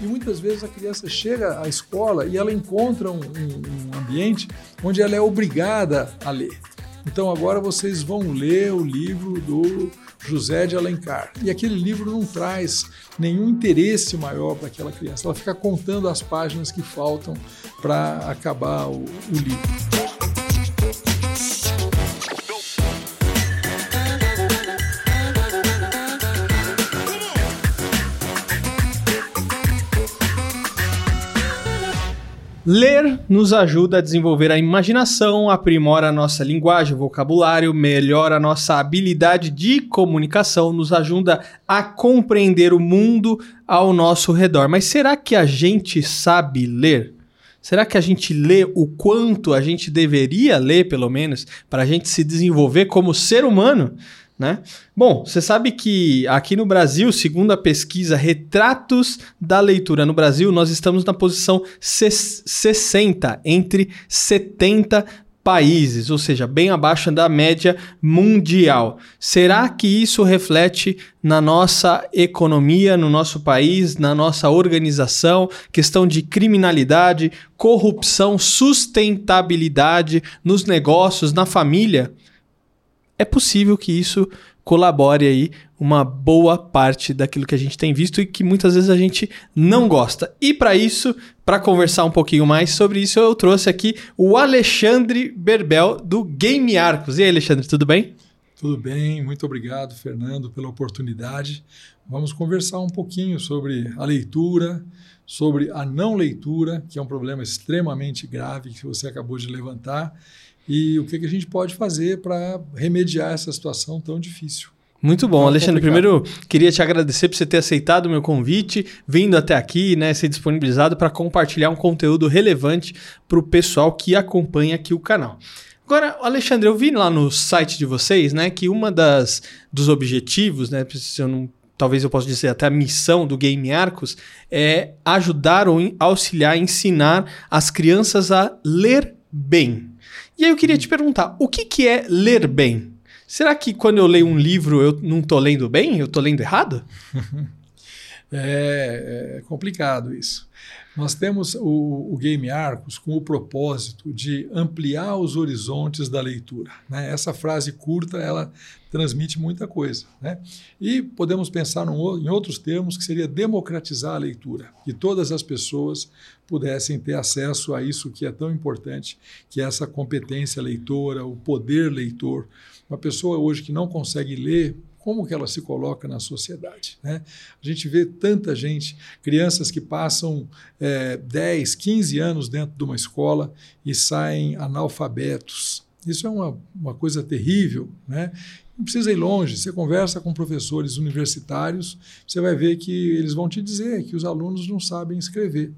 E muitas vezes a criança chega à escola e ela encontra um, um, ambiente onde ela é obrigada a ler. Então agora vocês vão ler o livro do José de Alencar. E aquele livro não traz nenhum interesse maior para aquela criança. Ela fica contando as páginas que faltam para acabar o, o livro. Ler nos ajuda a desenvolver a imaginação, aprimora a nossa linguagem, vocabulário, melhora a nossa habilidade de comunicação, nos ajuda a compreender o mundo ao nosso redor. Mas será que a gente sabe ler? Será que a gente lê o quanto a gente deveria ler, pelo menos, para a gente se desenvolver como ser humano? Né? Bom, você sabe que aqui no Brasil, segundo a pesquisa Retratos da Leitura no Brasil, nós estamos na posição 60 entre 70 países, ou seja, bem abaixo da média mundial. Será que isso reflete na nossa economia, no nosso país, na nossa organização, questão de criminalidade, corrupção, sustentabilidade nos negócios, na família? É possível que isso colabore aí uma boa parte daquilo que a gente tem visto e que muitas vezes a gente não gosta. E para isso, para conversar um pouquinho mais sobre isso, eu trouxe aqui o Alexandre Berbel do Game Arcos. E aí, Alexandre, tudo bem? Tudo bem, muito obrigado, Fernando, pela oportunidade. Vamos conversar um pouquinho sobre a leitura, sobre a não leitura, que é um problema extremamente grave que você acabou de levantar, e o que, que a gente pode fazer para remediar essa situação tão difícil. Muito bom, Alexandre. Primeiro, queria te agradecer por você ter aceitado o meu convite, vindo até aqui, né, ser disponibilizado para compartilhar um conteúdo relevante para o pessoal que acompanha aqui o canal. Agora, Alexandre, eu vi lá no site de vocês, né, que uma das dos objetivos, né, se eu não, talvez eu possa dizer até a missão do Game Arcos é ajudar ou auxiliar, ensinar as crianças a ler bem. E aí eu queria te perguntar, o que, que é ler bem? Será que quando eu leio um livro eu não estou lendo bem? Eu estou lendo errado? é, é, complicado isso. Nós temos o, o, Game Arcos com o propósito de ampliar os horizontes da leitura. Né? Essa frase curta ela transmite muita coisa. Né? E podemos pensar num, em outros termos que seria democratizar a leitura, que todas as pessoas pudessem ter acesso a isso que é tão importante, que é essa competência leitora, o poder leitor. Uma pessoa hoje que não consegue ler como que ela se coloca na sociedade. Né? A gente vê tanta gente, crianças que passam é, 10, 15 anos dentro de uma escola e saem analfabetos. Isso é uma, uma coisa terrível, né? Não precisa ir longe, você conversa com professores universitários, você vai ver que eles vão te dizer que os alunos não sabem escrever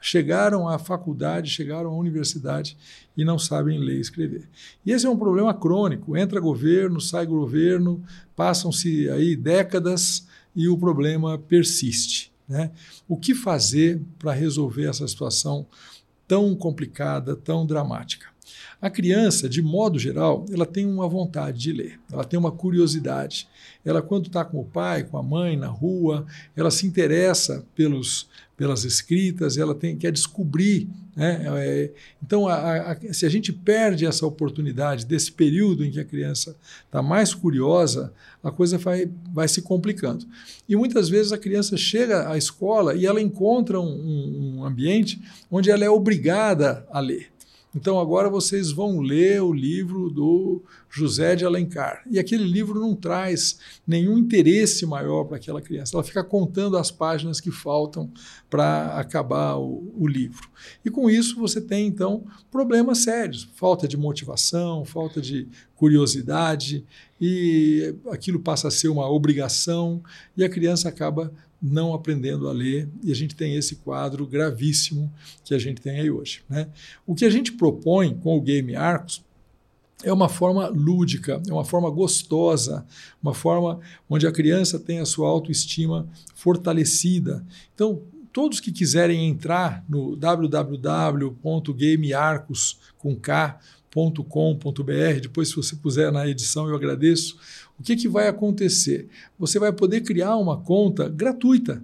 chegaram à faculdade, chegaram à universidade e não sabem ler e escrever. E esse é um problema crônico. Entra governo, sai governo, passam-se aí décadas e o problema persiste. Né? O que fazer para resolver essa situação tão complicada, tão dramática? A criança, de modo geral, ela tem uma vontade de ler, ela tem uma curiosidade. Ela, quando está com o pai, com a mãe, na rua, ela se interessa pelos, pelas escritas, ela tem, quer descobrir. Né? É, então, a, a, se a gente perde essa oportunidade desse período em que a criança está mais curiosa, a coisa vai, vai se complicando. E muitas vezes a criança chega à escola e ela encontra um, um ambiente onde ela é obrigada a ler. Então agora vocês vão ler o livro do José de Alencar. E aquele livro não traz nenhum interesse maior para aquela criança. Ela fica contando as páginas que faltam para acabar o, o, livro. E com isso você tem então problemas sérios: falta de motivação, falta de curiosidade, e aquilo passa a ser uma obrigação, e a criança acaba não aprendendo a ler, e a gente tem esse quadro gravíssimo que a gente tem aí hoje. Né? O que a gente propõe com o Game Arcos é uma forma lúdica, é uma forma gostosa, uma forma onde a criança tem a sua autoestima fortalecida. Então, todos que quiserem entrar no www.gamearcos.com.br, depois se você puser na edição eu agradeço, o que, que vai acontecer? Você vai poder criar uma conta gratuita.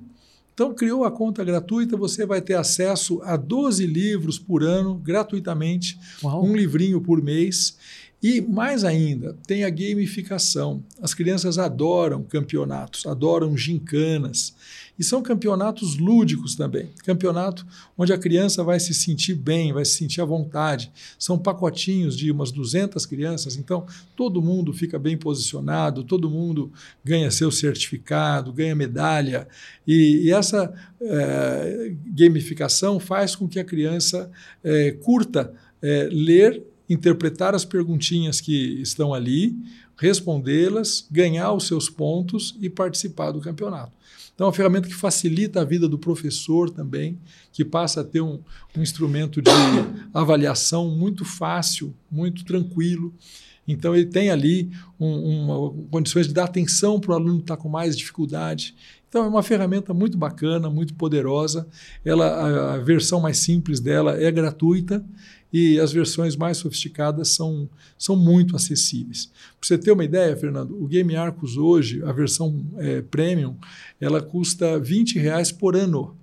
Então, criou a conta gratuita, você vai ter acesso a 12 livros por ano, gratuitamente, Uau. um livrinho por mês. E mais ainda, tem a gamificação. As crianças adoram campeonatos, adoram gincanas. E são campeonatos lúdicos também. Campeonato onde a criança vai se sentir bem, vai se sentir à vontade. São pacotinhos de umas 200 crianças, então todo mundo fica bem posicionado, todo mundo ganha seu certificado, ganha medalha. E, e essa é, gamificação faz com que a criança é, curta é, ler, interpretar as perguntinhas que estão ali, respondê-las, ganhar os seus pontos e participar do campeonato. Então, é uma ferramenta que facilita a vida do professor também, que passa a ter um, um instrumento de avaliação muito fácil, muito tranquilo. Então, ele tem ali um, uma, condições de dar atenção para o aluno que está com mais dificuldade. Então, é uma ferramenta muito bacana, muito poderosa. Ela, a, a versão mais simples dela é gratuita e as versões mais sofisticadas são, são muito acessíveis. Para você ter uma ideia, Fernando, o Game Arcos hoje, a versão é, premium, ela custa 20 reais por ano,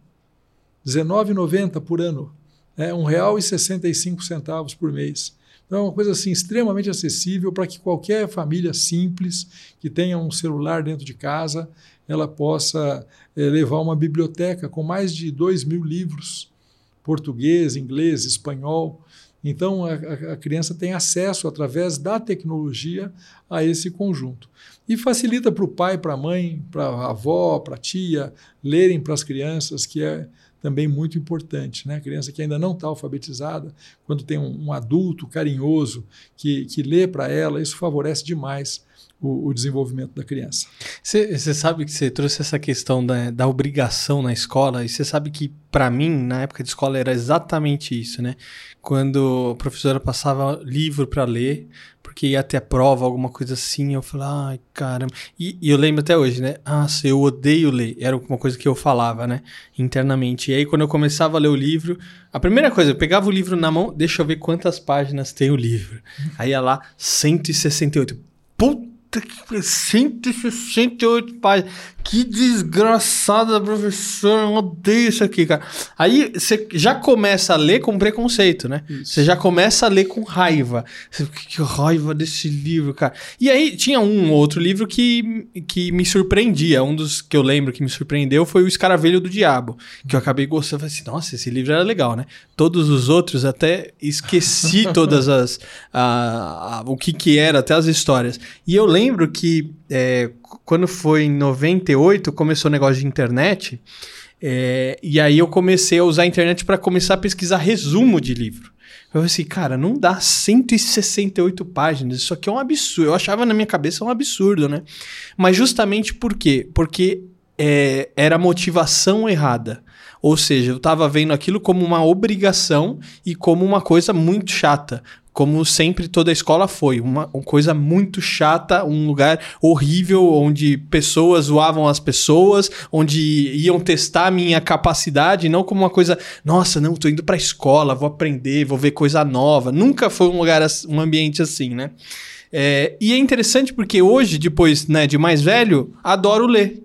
R$19,90 por ano, é R$ 1,65 por mês. Então é uma coisa assim extremamente acessível para que qualquer família simples que tenha um celular dentro de casa, ela possa é, levar uma biblioteca com mais de 2 mil livros, português, inglês, espanhol, então, a, a, criança tem acesso, através da tecnologia, a esse conjunto. E facilita para o pai, para a mãe, para a avó, para a tia, lerem para as crianças, que é também muito importante. Né? A criança que ainda não está alfabetizada, quando tem um, um, adulto carinhoso que, que lê para ela, isso favorece demais o, o desenvolvimento da criança. Você sabe que você trouxe essa questão da, da obrigação na escola, e você sabe que, para mim, na época de escola, era exatamente isso, né? Quando a professora passava livro para ler, porque ia ter a prova, alguma coisa assim, eu falava, ai, caramba. E, e, eu lembro até hoje, né? Nossa, eu odeio ler. Era uma coisa que eu falava, né? Internamente. E aí, quando eu começava a ler o livro, a primeira coisa, eu pegava o livro na mão, deixa eu ver quantas páginas tem o livro. Aí ia lá, 168. Puta! Puta que 168 páginas. Que desgraçada professora, eu odeio isso aqui, cara. Aí você já começa a ler com preconceito, né? Você já começa a ler com raiva. Você, que raiva desse livro, cara. E aí tinha um outro livro que, que me surpreendia. Um dos que eu lembro que me surpreendeu foi O Escaravelho do Diabo, que eu acabei gostando. Eu falei assim, nossa, esse livro era legal, né? Todos os outros até esqueci todas as... A, a, o que que era, até as histórias. E eu lembro que é, quando foi em 98, começou o negócio de internet. É, e aí eu comecei a usar a internet para começar a pesquisar resumo de livro. Eu falei assim, cara, não dá 168 páginas, isso aqui é um absurdo. Eu achava na minha cabeça um absurdo, né? Mas justamente por quê? Porque é, era motivação errada. Ou seja, eu estava vendo aquilo como uma obrigação e como uma coisa muito chata como sempre toda a escola foi, uma, uma, coisa muito chata, um lugar horrível onde pessoas zoavam as pessoas, onde iam testar a minha capacidade, não como uma coisa, nossa, não, tô indo para a escola, vou aprender, vou ver coisa nova. Nunca foi um lugar, um ambiente assim, né? É, e é interessante porque hoje, depois né, de mais velho, adoro ler.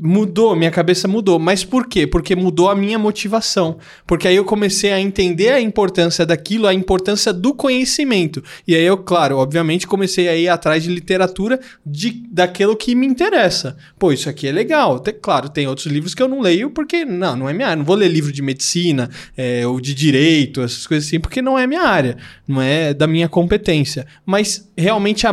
Mudou, minha cabeça mudou. Mas por quê? Porque mudou a minha motivação. Porque aí eu comecei a entender a importância daquilo, a importância do conhecimento. E aí eu, claro, obviamente comecei a ir atrás de literatura de, daquilo que me interessa. Pô, isso aqui é legal. Tem, claro, tem outros livros que eu não leio porque, não, não é minha área. Não vou ler livro de medicina é, ou de direito, essas coisas assim, porque não é minha área. Não é da minha competência. Mas realmente a,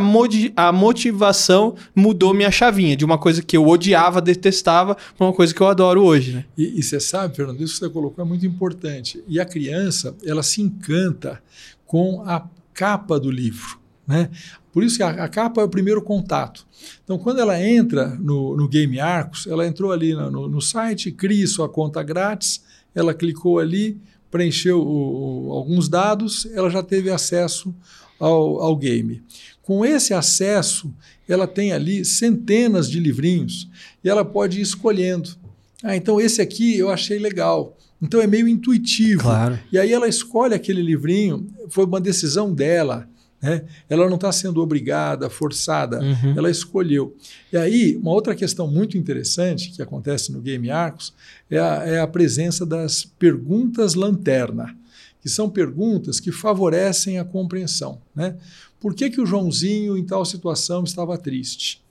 a motivação mudou minha chavinha de uma coisa que eu odiava, detestava para uma coisa que eu adoro hoje. Né? E, e você sabe, Fernando, isso que você colocou é muito importante. E a criança, ela se encanta com a capa do livro. Né? Por isso que a, a, capa é o primeiro contato. Então, quando ela entra no, no Game Arcos, ela entrou ali no, no, site, cria sua conta grátis, ela clicou ali, preencheu o, o, alguns dados, ela já teve acesso ao, ao game. Com esse acesso, ela tem ali centenas de livrinhos e ela pode ir escolhendo. Ah, então esse aqui eu achei legal. Então é meio intuitivo. Claro. E aí ela escolhe aquele livrinho, foi uma decisão dela. Né? Ela não está sendo obrigada, forçada, uhum. ela escolheu. E aí, uma outra questão muito interessante que acontece no Game Arcos é a, é a presença das perguntas lanterna, que são perguntas que favorecem a compreensão. Né? Por que, que o Joãozinho, em tal situação, estava triste?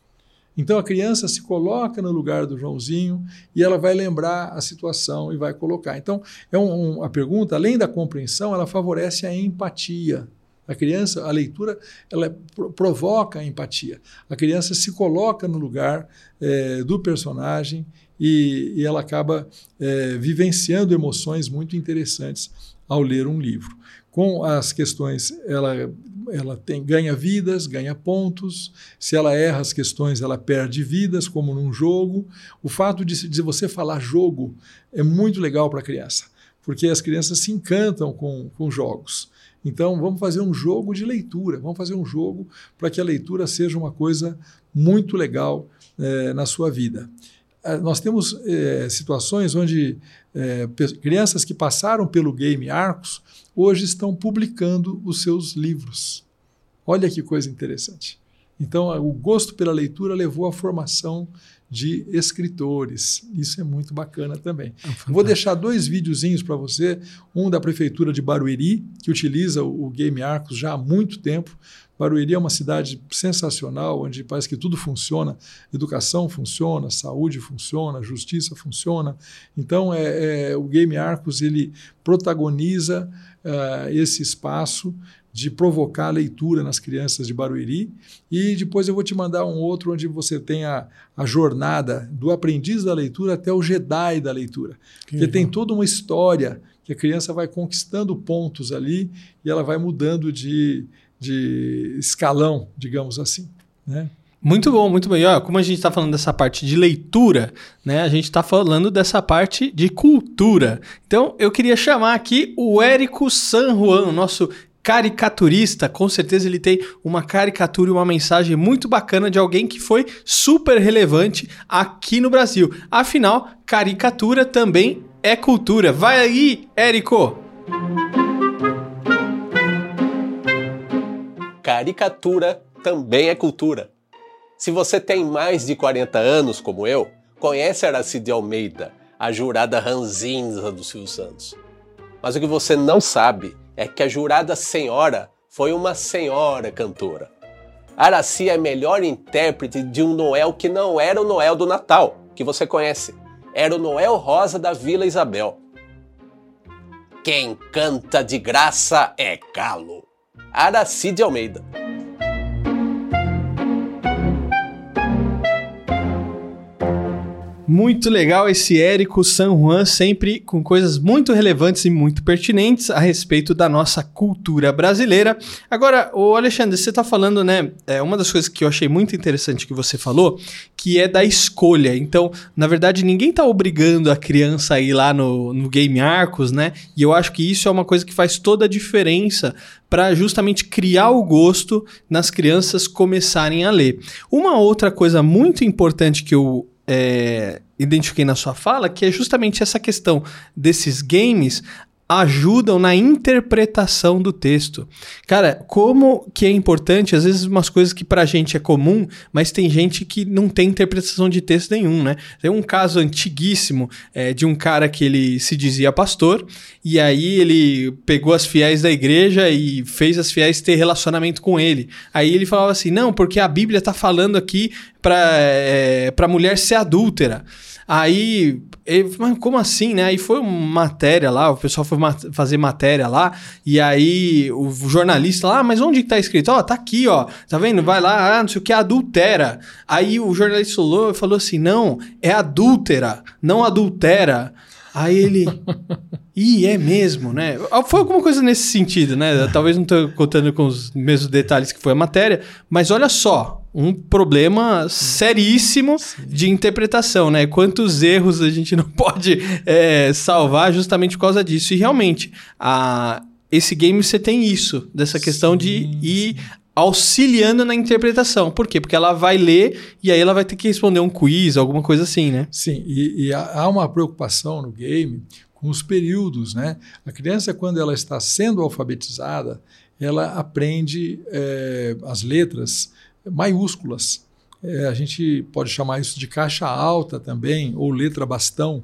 Então a criança se coloca no lugar do Joãozinho e ela vai lembrar a situação e vai colocar. Então, é um, um, a pergunta, além da compreensão, ela favorece a empatia. A criança, a leitura, ela provoca a empatia. A criança se coloca no lugar é, do personagem e, e ela acaba é, vivenciando emoções muito interessantes ao ler um livro. Com as questões, ela, ela tem, ganha vidas, ganha pontos. Se ela erra as questões, ela perde vidas, como num jogo. O fato de, de você falar jogo é muito legal para a criança, porque as crianças se encantam com, com jogos. Então, vamos fazer um jogo de leitura, vamos fazer um jogo para que a leitura seja uma coisa muito legal é, na sua vida. É, nós temos é, situações onde é, crianças que passaram pelo Game Arcos hoje estão publicando os seus livros. Olha que coisa interessante. Então, o gosto pela leitura levou à formação de escritores. Isso é muito bacana também. É Vou deixar dois videozinhos para você, um da prefeitura de Barueri, que utiliza o Game Arcos já há muito tempo. Barueri é uma cidade sensacional, onde parece que tudo funciona, educação funciona, saúde funciona, justiça funciona. Então, é, é o Game Arcos ele protagoniza uh, esse espaço de provocar a leitura nas crianças de Barueri. E depois eu vou te mandar um outro onde você tem a, a jornada do aprendiz da leitura até o Jedi da leitura. Que Porque tem toda uma história que a criança vai conquistando pontos ali e ela vai mudando de, de escalão, digamos assim. Né? Muito bom, muito bem. Olha, como a gente está falando dessa parte de leitura, né? A gente está falando dessa parte de cultura. Então, eu queria chamar aqui o Érico San Juan, nosso caricaturista, com certeza ele tem uma caricatura e uma mensagem muito bacana de alguém que foi super relevante aqui no Brasil. Afinal, caricatura também é cultura. Vai aí, Érico! Caricatura também é cultura. Se você tem mais de 40 anos, como eu, conhece Aracide Almeida, a jurada ranzinza do Silvio Santos. Mas o que você não sabe é que a jurada senhora foi uma senhora cantora. Araci é melhor intérprete de um Noel que não era o Noel do Natal, que você conhece. Era o Noel Rosa da Vila Isabel. Quem canta de graça é Galo. Araci de Almeida. Muito legal esse Érico San Juan, sempre com coisas muito relevantes e muito pertinentes a respeito da nossa cultura brasileira. Agora, o Alexandre, você está falando, né? É uma das coisas que eu achei muito interessante que você falou, que é da escolha. Então, na verdade, ninguém está obrigando a criança a ir lá no, no Game Arcos, né? E eu acho que isso é uma coisa que faz toda a diferença para justamente criar o gosto nas crianças começarem a ler. Uma outra coisa muito importante que eu é, identifiquei na sua fala, que é justamente essa questão desses games ajudam na interpretação do texto. Cara, como que é importante, às vezes umas coisas que pra gente é comum, mas tem gente que não tem interpretação de texto nenhum, né? Tem um caso antiguíssimo é, de um cara que ele se dizia pastor, e aí ele pegou as fiéis da igreja e fez as fiéis ter relacionamento com ele. Aí ele falava assim, não, porque a Bíblia tá falando aqui pra, é, pra mulher ser adúltera. Aí, ele, mas como assim, né? Aí foi uma matéria lá, o pessoal foi ma fazer matéria lá, e aí o jornalista lá, ah, mas onde que tá escrito? Ó, oh, tá aqui, ó, tá vendo? Vai lá, ah, não sei o que, adultera. Aí o jornalista falou, falou assim: não, é adúltera, não adultera. Aí ele. Ih, é mesmo, né? Foi alguma coisa nesse sentido, né? Talvez não estou contando com os mesmos detalhes que foi a matéria, mas olha só, um problema seríssimo Sim. de interpretação, né? Quantos erros a gente não pode é, salvar justamente por causa disso. E realmente, a, esse game você tem isso, dessa questão sim, de ir auxiliando na interpretação. Por quê? Porque ela vai ler e aí ela vai ter que responder um quiz, alguma coisa assim, né? Sim, e, e há uma preocupação no game com os períodos, né? A criança, quando ela está sendo alfabetizada, ela aprende é, as letras maiúsculas. É, a gente pode chamar isso de caixa alta também, ou letra bastão.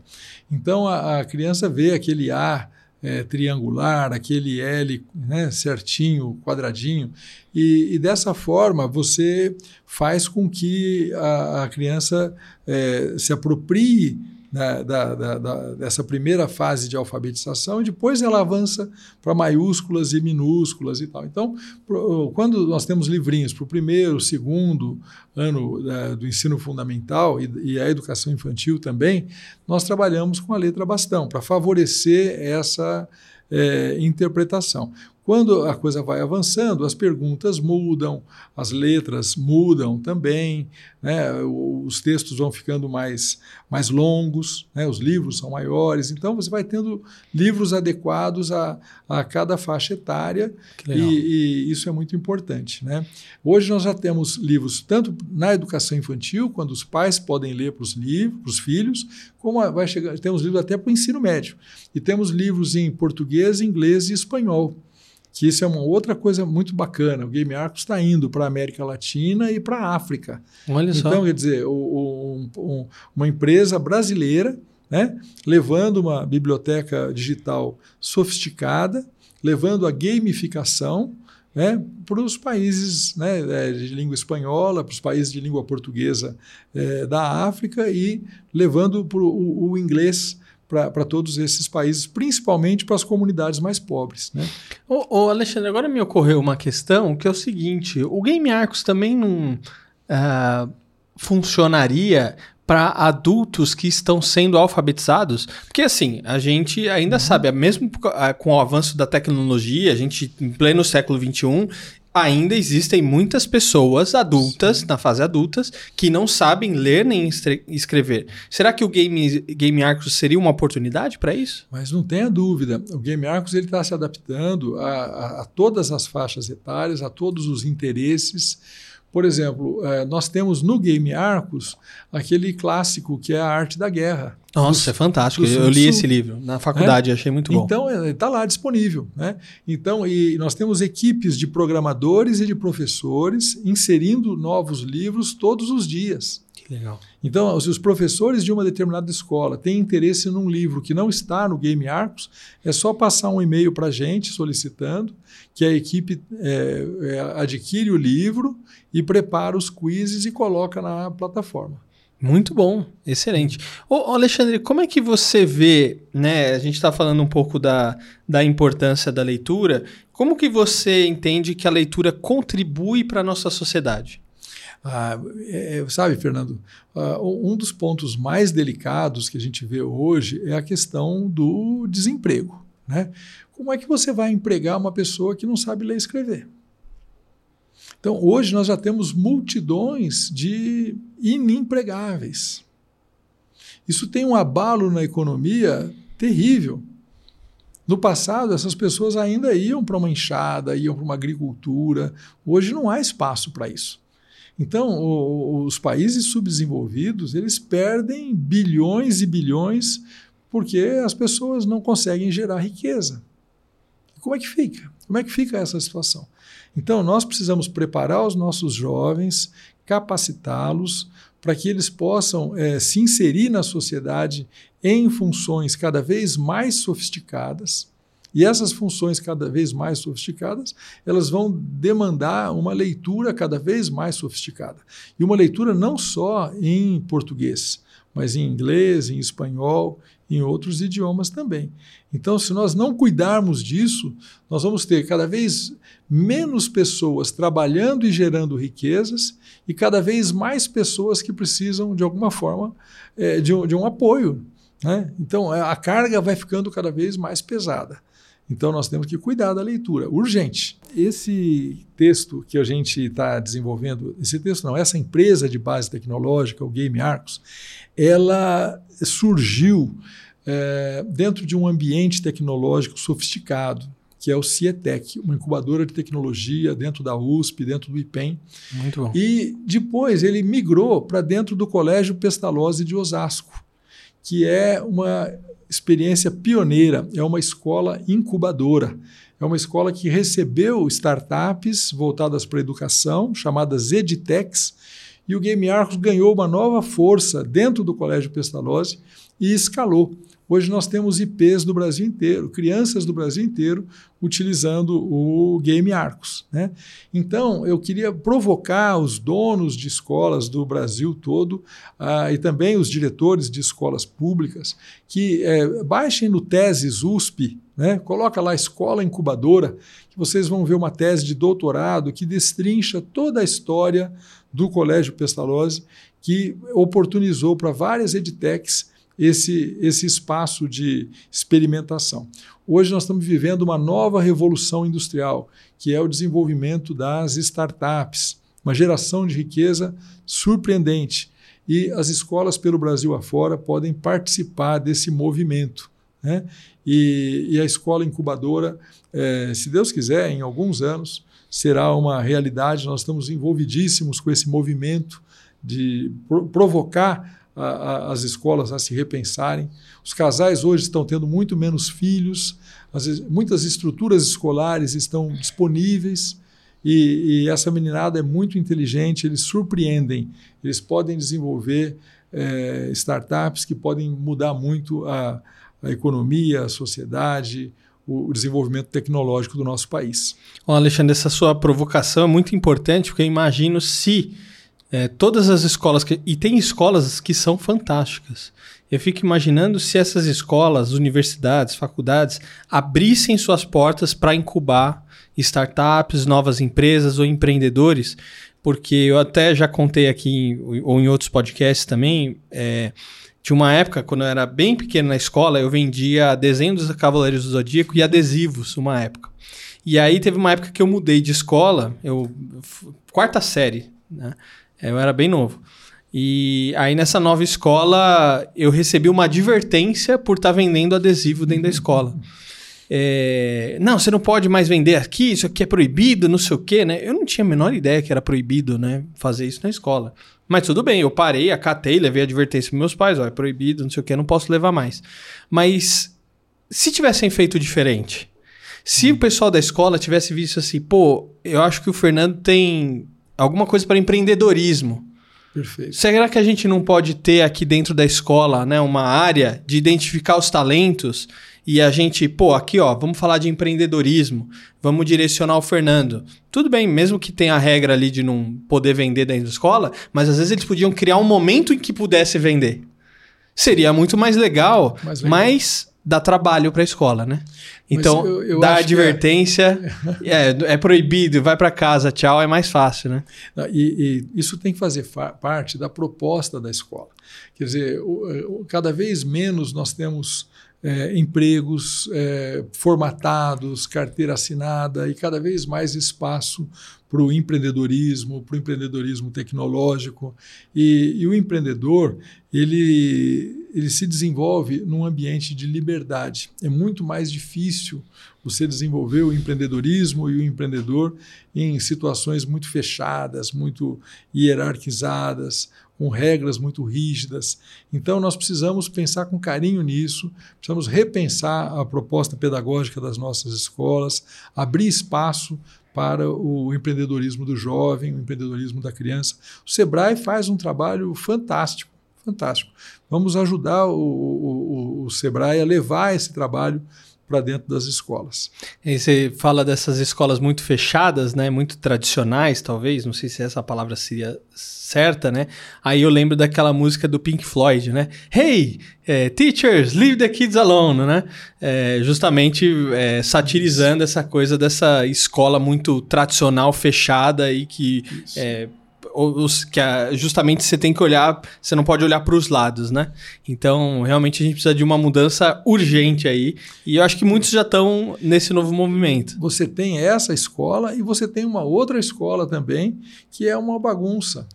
Então a, a criança vê aquele A é, triangular, aquele L né, certinho, quadradinho, e, e, dessa forma você faz com que a, a criança é, se aproprie da, da, da, dessa primeira fase de alfabetização e depois ela avança para maiúsculas e minúsculas e tal. Então, pro, quando nós temos livrinhos para o primeiro, segundo ano né, do ensino fundamental e, e, a educação infantil também, nós trabalhamos com a letra bastão para favorecer essa é, interpretação. Quando a coisa vai avançando, as perguntas mudam, as letras mudam também, né? os textos vão ficando mais, mais longos, né? os livros são maiores, então você vai tendo livros adequados a, a cada faixa etária e, e, isso é muito importante. Né? Hoje nós já temos livros tanto na educação infantil, quando os pais podem ler para os livros, para os filhos, como vai chegar, temos livros até para o ensino médio. E temos livros em português, inglês e espanhol que isso é uma outra coisa muito bacana. O Game Arcos está indo para a América Latina e para a África. Olha só. Então, quer dizer, o, o, uma empresa brasileira né, levando uma biblioteca digital sofisticada, levando a gamificação né, para os países né, é, de língua espanhola, para os países de língua portuguesa é, da África e levando para o, o inglês para todos esses países, principalmente para as comunidades mais pobres. Né? Ô, ô, Alexandre, agora me ocorreu uma questão que é o seguinte: o Game Arcos também não uh, funcionaria para adultos que estão sendo alfabetizados? Porque assim, a gente ainda uhum. sabe, mesmo com o avanço da tecnologia, a gente em pleno século XXI, ainda existem muitas pessoas adultas, Sim. na fase adultas, que não sabem ler nem escrever. Será que o Game, Game Arcos seria uma oportunidade para isso? Mas não tenha dúvida, o Game Arcos está se adaptando a, a, a todas as faixas etárias, a todos os interesses. Por exemplo, eh, nós temos no Game Arcos aquele clássico que é a arte da guerra. Nossa, é fantástico. Eu li esse livro na faculdade, é? achei muito bom. Então, está lá disponível. Né? Então, e nós temos equipes de programadores e de professores inserindo novos livros todos os dias. Que legal. Então, se os professores de uma determinada escola têm interesse num livro que não está no Game Arcos, é só passar um e-mail para a gente solicitando que a equipe é, é, adquire o livro e prepara os quizzes e coloca na plataforma. Muito bom, excelente. Ô, Alexandre, como é que você vê, né? A gente está falando um pouco da, da importância da leitura. Como que você entende que a leitura contribui para a nossa sociedade? Ah, é, é sabe, Fernando, ah, um dos pontos mais delicados que a gente vê hoje é a questão do desemprego. Né? Como é que você vai empregar uma pessoa que não sabe ler e escrever? Então, hoje nós já temos multidões de inempregáveis. Isso tem um abalo na economia terrível. No passado, essas pessoas ainda iam para uma enxada, iam para uma agricultura. Hoje não há espaço para isso. Então, o, os países subdesenvolvidos, eles perdem bilhões e bilhões porque as pessoas não conseguem gerar riqueza. Como é que fica? Como é que fica essa situação? Então, nós precisamos preparar os nossos jovens, capacitá-los para que eles possam é, se inserir na sociedade em funções cada vez mais sofisticadas. E essas funções cada vez mais sofisticadas, elas vão demandar uma leitura cada vez mais sofisticada. E uma leitura não só em português, mas em inglês, em espanhol, em outros idiomas também. Então, se nós não cuidarmos disso, nós vamos ter cada vez menos pessoas trabalhando e gerando riquezas e cada vez mais pessoas que precisam, de alguma forma, é, de, um, de um apoio. Né? Então, é, a carga vai ficando cada vez mais pesada. Então, nós temos que cuidar da leitura, urgente. Esse texto que a gente está desenvolvendo, esse texto não, essa empresa de base tecnológica, o Game Arcos, ela surgiu é, dentro de um ambiente tecnológico sofisticado, que é o Cietec, uma incubadora de tecnologia dentro da USP, dentro do IPEM. Muito bom. E depois ele migrou para dentro do Colégio Pestalozzi de Osasco, que é uma experiência pioneira, é uma escola incubadora. É uma escola que recebeu startups voltadas para a educação, chamadas edtechs, e o Game Arcos ganhou uma nova força dentro do Colégio Pestalozzi e escalou. Hoje nós temos IPs do Brasil inteiro, crianças do Brasil inteiro utilizando o Game Arcos. Né? Então, eu queria provocar os donos de escolas do Brasil todo uh, e também os diretores de escolas públicas que eh, baixem no Teses USP, né? coloca lá Escola Incubadora, que vocês vão ver uma tese de doutorado que destrincha toda a história do Colégio Pestalozzi, que oportunizou para várias edtechs esse, esse espaço de experimentação. Hoje nós estamos vivendo uma nova revolução industrial, que é o desenvolvimento das startups, uma geração de riqueza surpreendente. E as escolas pelo Brasil afora podem participar desse movimento. Né? E, e, a escola incubadora, é, se Deus quiser, em alguns anos, será uma realidade. Nós estamos envolvidíssimos com esse movimento de provocar a, a, as escolas a se repensarem. Os casais hoje estão tendo muito menos filhos, as, muitas estruturas escolares estão disponíveis. E, e, essa meninada é muito inteligente, eles surpreendem, eles podem desenvolver é, startups que podem mudar muito a, a economia, a sociedade, o, desenvolvimento tecnológico do nosso país. Bom, Alexandre, essa sua provocação é muito importante, porque eu imagino se é, todas as escolas, que, e tem escolas que são fantásticas. Eu fico imaginando se essas escolas, universidades, faculdades abrissem suas portas para incubar startups, novas empresas ou empreendedores, porque eu até já contei aqui, ou em outros podcasts também, é, tinha uma época, quando eu era bem pequeno na escola, eu vendia desenhos dos Cavaleiros do Zodíaco e adesivos, uma época. E aí teve uma época que eu mudei de escola, eu quarta série, né? Eu era bem novo. E aí nessa nova escola eu recebi uma advertência por estar tá vendendo adesivo dentro da escola. É, não, você não pode mais vender aqui, isso aqui é proibido, não sei o quê, né? Eu não tinha a menor ideia que era proibido, né? Fazer isso na escola. Mas tudo bem, eu parei, acatei, levei a advertência para meus pais, ó, é proibido, não sei o quê, não posso levar mais. Mas se tivessem feito diferente, se o pessoal da escola tivesse visto assim, pô, eu acho que o Fernando tem alguma coisa para empreendedorismo. Perfeito. Será que a gente não pode ter aqui dentro da escola né, uma área de identificar os talentos e a gente, pô, aqui ó, vamos falar de empreendedorismo, vamos direcionar o Fernando. Tudo bem, mesmo que tenha a regra ali de não poder vender dentro da escola, mas às vezes eles podiam criar um momento em que pudesse vender. Seria muito mais legal, mais legal. mas dá trabalho para a escola, né? Então, eu, eu dá é. advertência, é... é, é, proibido, vai para casa, tchau, é mais fácil, né? E, e isso tem que fazer parte da proposta da escola. Quer dizer, cada vez menos nós temos é, empregos é, formatados, carteira assinada e cada vez mais espaço para o empreendedorismo, para o empreendedorismo tecnológico. E, e, o empreendedor, ele, ele se desenvolve num ambiente de liberdade. É muito mais difícil você desenvolver o empreendedorismo e o empreendedor em situações muito fechadas, muito hierarquizadas, com regras muito rígidas. Então, nós precisamos pensar com carinho nisso, precisamos repensar a proposta pedagógica das nossas escolas, abrir espaço para o empreendedorismo do jovem, o empreendedorismo da criança. O Sebrae faz um trabalho fantástico, fantástico. Vamos ajudar o, o, o Sebrae a levar esse trabalho para dentro das escolas. E você fala dessas escolas muito fechadas, né, muito tradicionais, talvez, não sei se essa palavra seria certa, né? Aí eu lembro daquela música do Pink Floyd, né? Hey, é, teachers, leave the kids alone, né? É, justamente é, satirizando essa coisa dessa escola muito tradicional, fechada e que os, que a, justamente você tem que olhar, você não pode olhar para os lados, né? Então, realmente a gente precisa de uma mudança urgente aí. E eu acho que muitos já estão nesse novo movimento. Você tem essa escola e você tem uma outra escola também, que é uma bagunça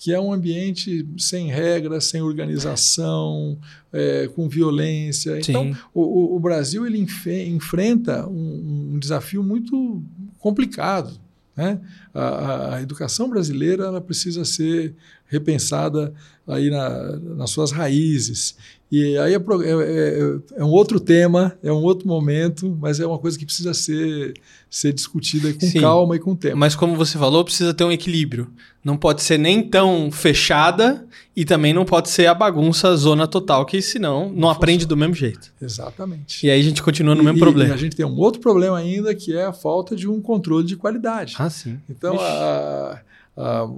que é um ambiente sem regras, sem organização, é, com violência. Sim. Então, o, o, Brasil ele enfrenta um, um desafio muito complicado né? A, a, educação brasileira ela precisa ser repensada aí na, nas suas raízes. E aí é, é, é, um outro tema, é um outro momento, mas é uma coisa que precisa ser, ser discutida com Sim, calma e com tempo. Mas como você falou, precisa ter um equilíbrio. Não pode ser nem tão fechada e também não pode ser a bagunça, a zona total, que senão não, não aprende do mesmo jeito. Exatamente. E aí a gente continua no e, mesmo problema. E a gente tem um outro problema ainda, que é a falta de um controle de qualidade. Ah, sim. Então, a, a,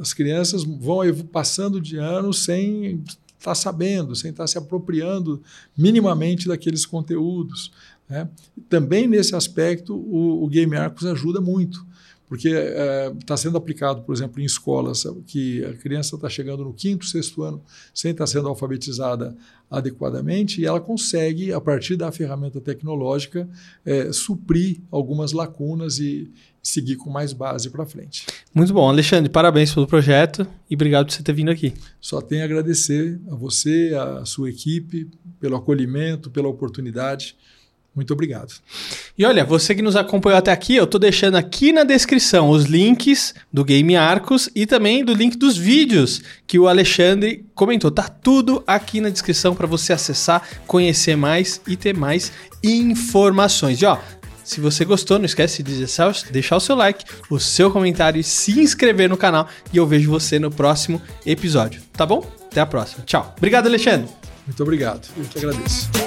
as crianças vão passando de ano sem estar tá sabendo, sem estar tá se apropriando minimamente daqueles conteúdos. Né? Também nesse aspecto, o, o Game Arcos ajuda muito, porque está é, sendo aplicado, por exemplo, em escolas que a criança está chegando no quinto, sexto ano sem estar tá sendo alfabetizada adequadamente e ela consegue, a partir da ferramenta tecnológica, é, suprir algumas lacunas e seguir com mais base para frente. Muito bom, Alexandre, parabéns pelo projeto e obrigado por você ter vindo aqui. Só tenho a agradecer a você, a sua equipe, pelo acolhimento, pela oportunidade. Muito obrigado. E olha, você que nos acompanhou até aqui, eu estou deixando aqui na descrição os links do Game Arcos e também do link dos vídeos que o Alexandre comentou. Tá tudo aqui na descrição para você acessar, conhecer mais e ter mais informações. E ó, se você gostou, não esquece de deixar o seu like, o seu comentário e se inscrever no canal. E eu vejo você no próximo episódio, tá bom? Até a próxima. Tchau. Obrigado, Alexandre. Muito obrigado. Eu que agradeço.